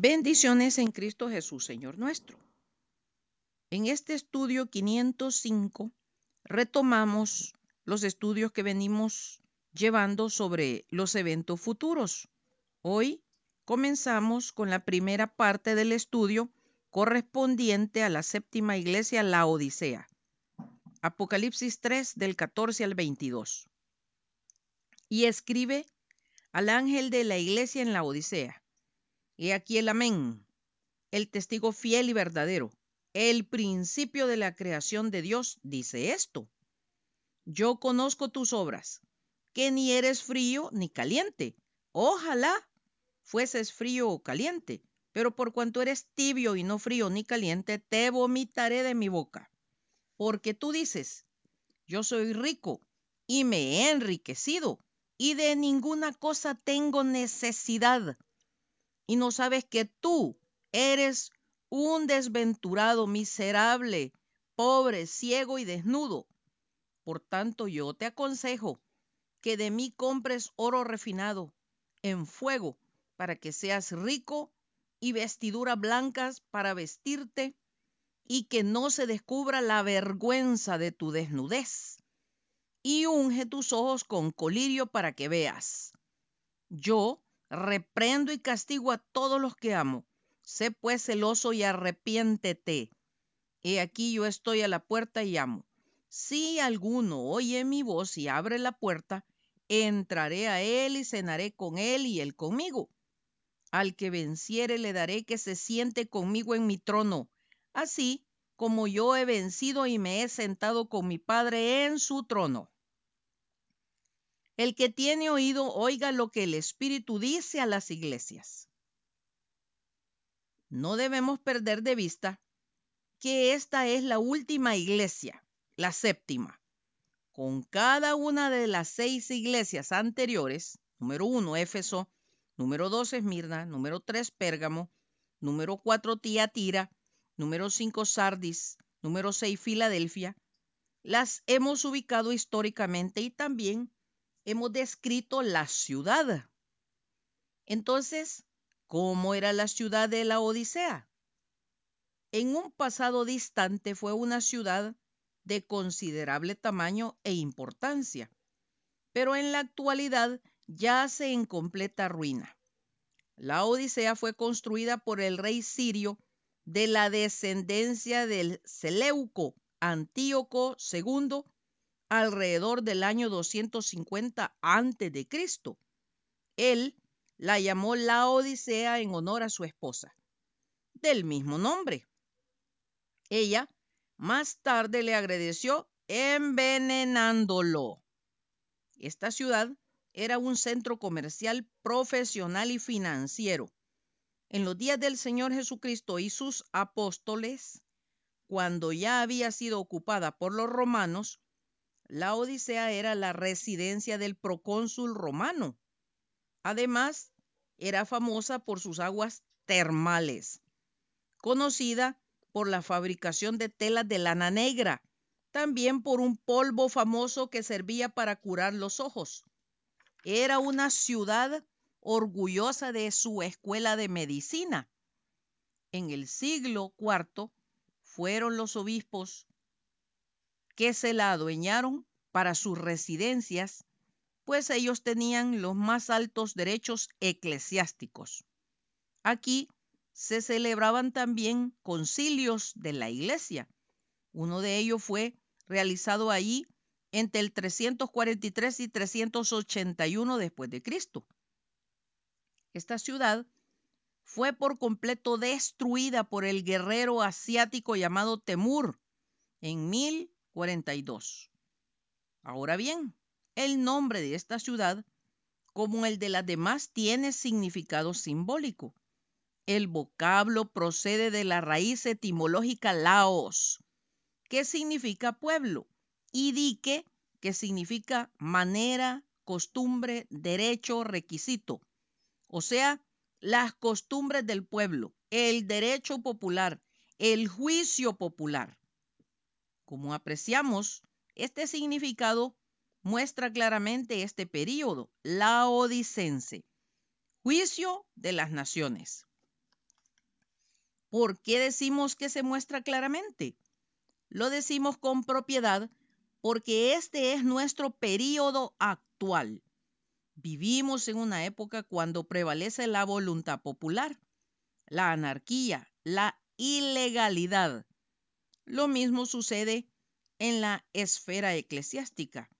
Bendiciones en Cristo Jesús, Señor nuestro. En este estudio 505 retomamos los estudios que venimos llevando sobre los eventos futuros. Hoy comenzamos con la primera parte del estudio correspondiente a la séptima iglesia, la Odisea. Apocalipsis 3 del 14 al 22. Y escribe al ángel de la iglesia en la Odisea He aquí el amén, el testigo fiel y verdadero, el principio de la creación de Dios, dice esto. Yo conozco tus obras, que ni eres frío ni caliente. Ojalá fueses frío o caliente, pero por cuanto eres tibio y no frío ni caliente, te vomitaré de mi boca. Porque tú dices, yo soy rico y me he enriquecido, y de ninguna cosa tengo necesidad y no sabes que tú eres un desventurado, miserable, pobre, ciego y desnudo. Por tanto, yo te aconsejo que de mí compres oro refinado en fuego para que seas rico y vestiduras blancas para vestirte y que no se descubra la vergüenza de tu desnudez. Y unge tus ojos con colirio para que veas. Yo reprendo y castigo a todos los que amo. Sé pues celoso y arrepiéntete. He aquí yo estoy a la puerta y amo. Si alguno oye mi voz y abre la puerta, entraré a él y cenaré con él y él conmigo. Al que venciere le daré que se siente conmigo en mi trono, así como yo he vencido y me he sentado con mi Padre en su trono. El que tiene oído, oiga lo que el Espíritu dice a las iglesias. No debemos perder de vista que esta es la última iglesia, la séptima. Con cada una de las seis iglesias anteriores, número uno, Éfeso, número dos, Esmirna, número tres, Pérgamo, número cuatro, Tiatira, número cinco, Sardis, número seis, Filadelfia, las hemos ubicado históricamente y también hemos descrito la ciudad. Entonces, ¿cómo era la ciudad de la Odisea? En un pasado distante fue una ciudad de considerable tamaño e importancia, pero en la actualidad yace en completa ruina. La Odisea fue construida por el rey sirio de la descendencia del Seleuco Antíoco II alrededor del año 250 antes de Cristo. Él la llamó la Odisea en honor a su esposa, del mismo nombre. Ella más tarde le agradeció envenenándolo. Esta ciudad era un centro comercial, profesional y financiero. En los días del Señor Jesucristo y sus apóstoles, cuando ya había sido ocupada por los romanos, la Odisea era la residencia del procónsul romano. Además, era famosa por sus aguas termales, conocida por la fabricación de telas de lana negra, también por un polvo famoso que servía para curar los ojos. Era una ciudad orgullosa de su escuela de medicina. En el siglo IV fueron los obispos que se la adueñaron para sus residencias, pues ellos tenían los más altos derechos eclesiásticos. Aquí se celebraban también concilios de la iglesia. Uno de ellos fue realizado allí entre el 343 y 381 después de Cristo. Esta ciudad fue por completo destruida por el guerrero asiático llamado Temur en 1042. Ahora bien, el nombre de esta ciudad, como el de las demás, tiene significado simbólico. El vocablo procede de la raíz etimológica laos, que significa pueblo, y dique, que significa manera, costumbre, derecho, requisito. O sea, las costumbres del pueblo, el derecho popular, el juicio popular. Como apreciamos, este significado muestra claramente este periodo, la odicense, juicio de las naciones. ¿Por qué decimos que se muestra claramente? Lo decimos con propiedad porque este es nuestro periodo actual. Vivimos en una época cuando prevalece la voluntad popular, la anarquía, la ilegalidad. Lo mismo sucede en la esfera eclesiástica.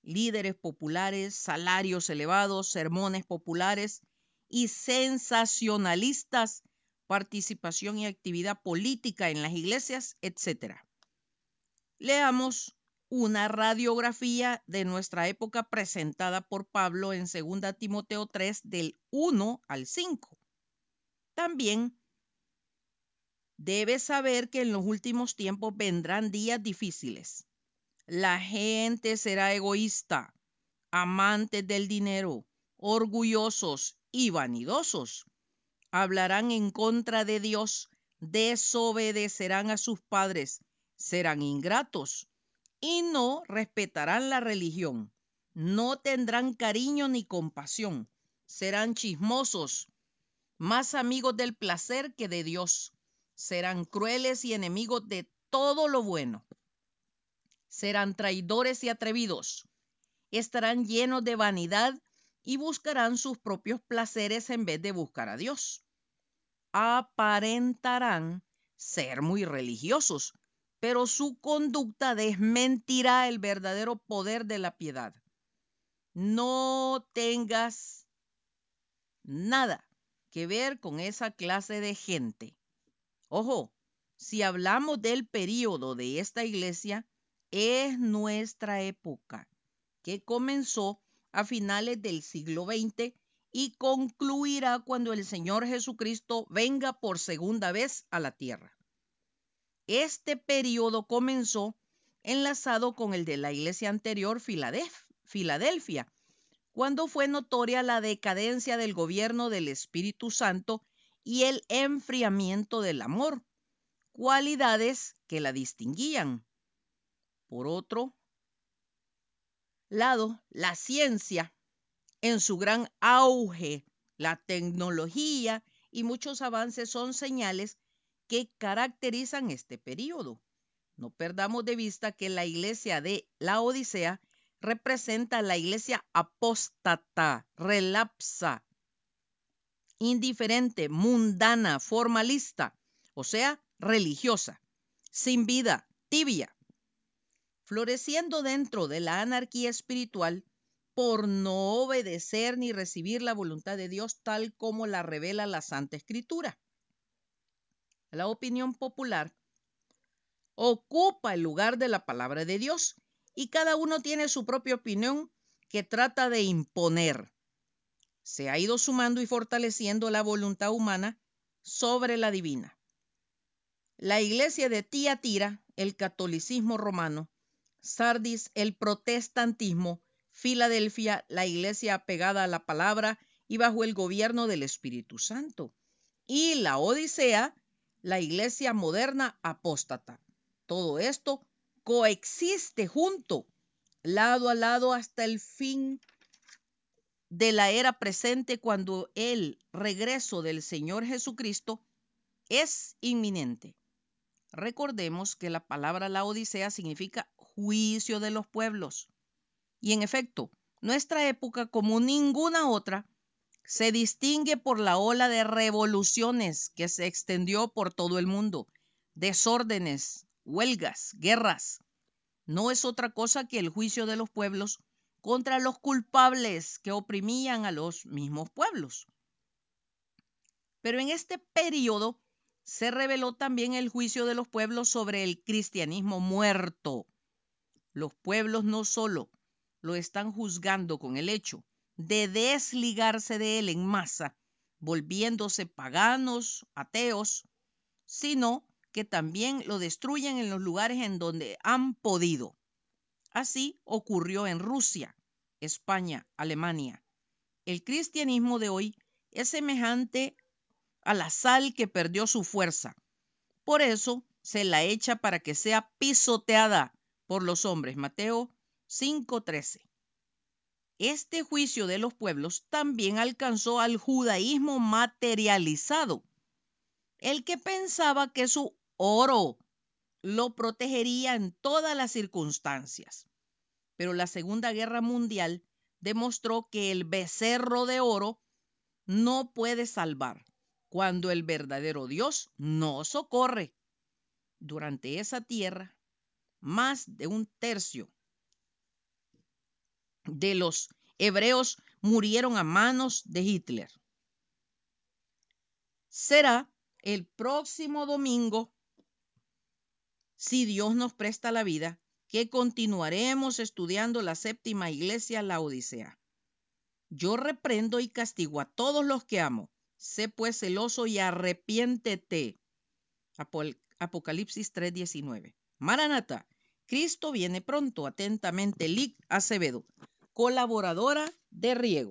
Líderes populares, salarios elevados, sermones populares y sensacionalistas, participación y actividad política en las iglesias, etc. Leamos una radiografía de nuestra época presentada por Pablo en 2 Timoteo 3 del 1 al 5. También debes saber que en los últimos tiempos vendrán días difíciles. La gente será egoísta, amantes del dinero, orgullosos y vanidosos. Hablarán en contra de Dios, desobedecerán a sus padres, serán ingratos y no respetarán la religión. No tendrán cariño ni compasión. Serán chismosos, más amigos del placer que de Dios. Serán crueles y enemigos de todo lo bueno. Serán traidores y atrevidos. Estarán llenos de vanidad y buscarán sus propios placeres en vez de buscar a Dios. Aparentarán ser muy religiosos, pero su conducta desmentirá el verdadero poder de la piedad. No tengas nada que ver con esa clase de gente. Ojo, si hablamos del periodo de esta iglesia, es nuestra época, que comenzó a finales del siglo XX y concluirá cuando el Señor Jesucristo venga por segunda vez a la tierra. Este periodo comenzó enlazado con el de la iglesia anterior, Filadelfia, cuando fue notoria la decadencia del gobierno del Espíritu Santo y el enfriamiento del amor, cualidades que la distinguían. Por otro lado, la ciencia, en su gran auge, la tecnología y muchos avances son señales que caracterizan este periodo. No perdamos de vista que la iglesia de la Odisea representa la iglesia apóstata, relapsa, indiferente, mundana, formalista, o sea, religiosa, sin vida, tibia, floreciendo dentro de la anarquía espiritual por no obedecer ni recibir la voluntad de Dios tal como la revela la Santa Escritura. La opinión popular ocupa el lugar de la palabra de Dios y cada uno tiene su propia opinión que trata de imponer. Se ha ido sumando y fortaleciendo la voluntad humana sobre la divina. La iglesia de Tiatira, el catolicismo romano, Sardis, el protestantismo, Filadelfia, la iglesia apegada a la palabra y bajo el gobierno del Espíritu Santo. Y la Odisea, la iglesia moderna apóstata. Todo esto coexiste junto, lado a lado hasta el fin de la era presente cuando el regreso del Señor Jesucristo es inminente. Recordemos que la palabra la Odisea significa juicio de los pueblos. Y en efecto, nuestra época, como ninguna otra, se distingue por la ola de revoluciones que se extendió por todo el mundo, desórdenes, huelgas, guerras. No es otra cosa que el juicio de los pueblos contra los culpables que oprimían a los mismos pueblos. Pero en este periodo se reveló también el juicio de los pueblos sobre el cristianismo muerto. Los pueblos no solo lo están juzgando con el hecho de desligarse de él en masa, volviéndose paganos, ateos, sino que también lo destruyen en los lugares en donde han podido. Así ocurrió en Rusia, España, Alemania. El cristianismo de hoy es semejante a la sal que perdió su fuerza. Por eso se la echa para que sea pisoteada por los hombres. Mateo 5:13. Este juicio de los pueblos también alcanzó al judaísmo materializado el que pensaba que su oro lo protegería en todas las circunstancias. Pero la Segunda Guerra Mundial demostró que el becerro de oro no puede salvar cuando el verdadero Dios no socorre. Durante esa tierra, más de un tercio de los hebreos murieron a manos de Hitler. Será el próximo domingo, si Dios nos presta la vida, que continuaremos estudiando la séptima iglesia, la Odisea. Yo reprendo y castigo a todos los que amo. Sé pues celoso y arrepiéntete. Apocalipsis 3:19. Maranata, Cristo viene pronto. Atentamente, Lic Acevedo, colaboradora de Riego.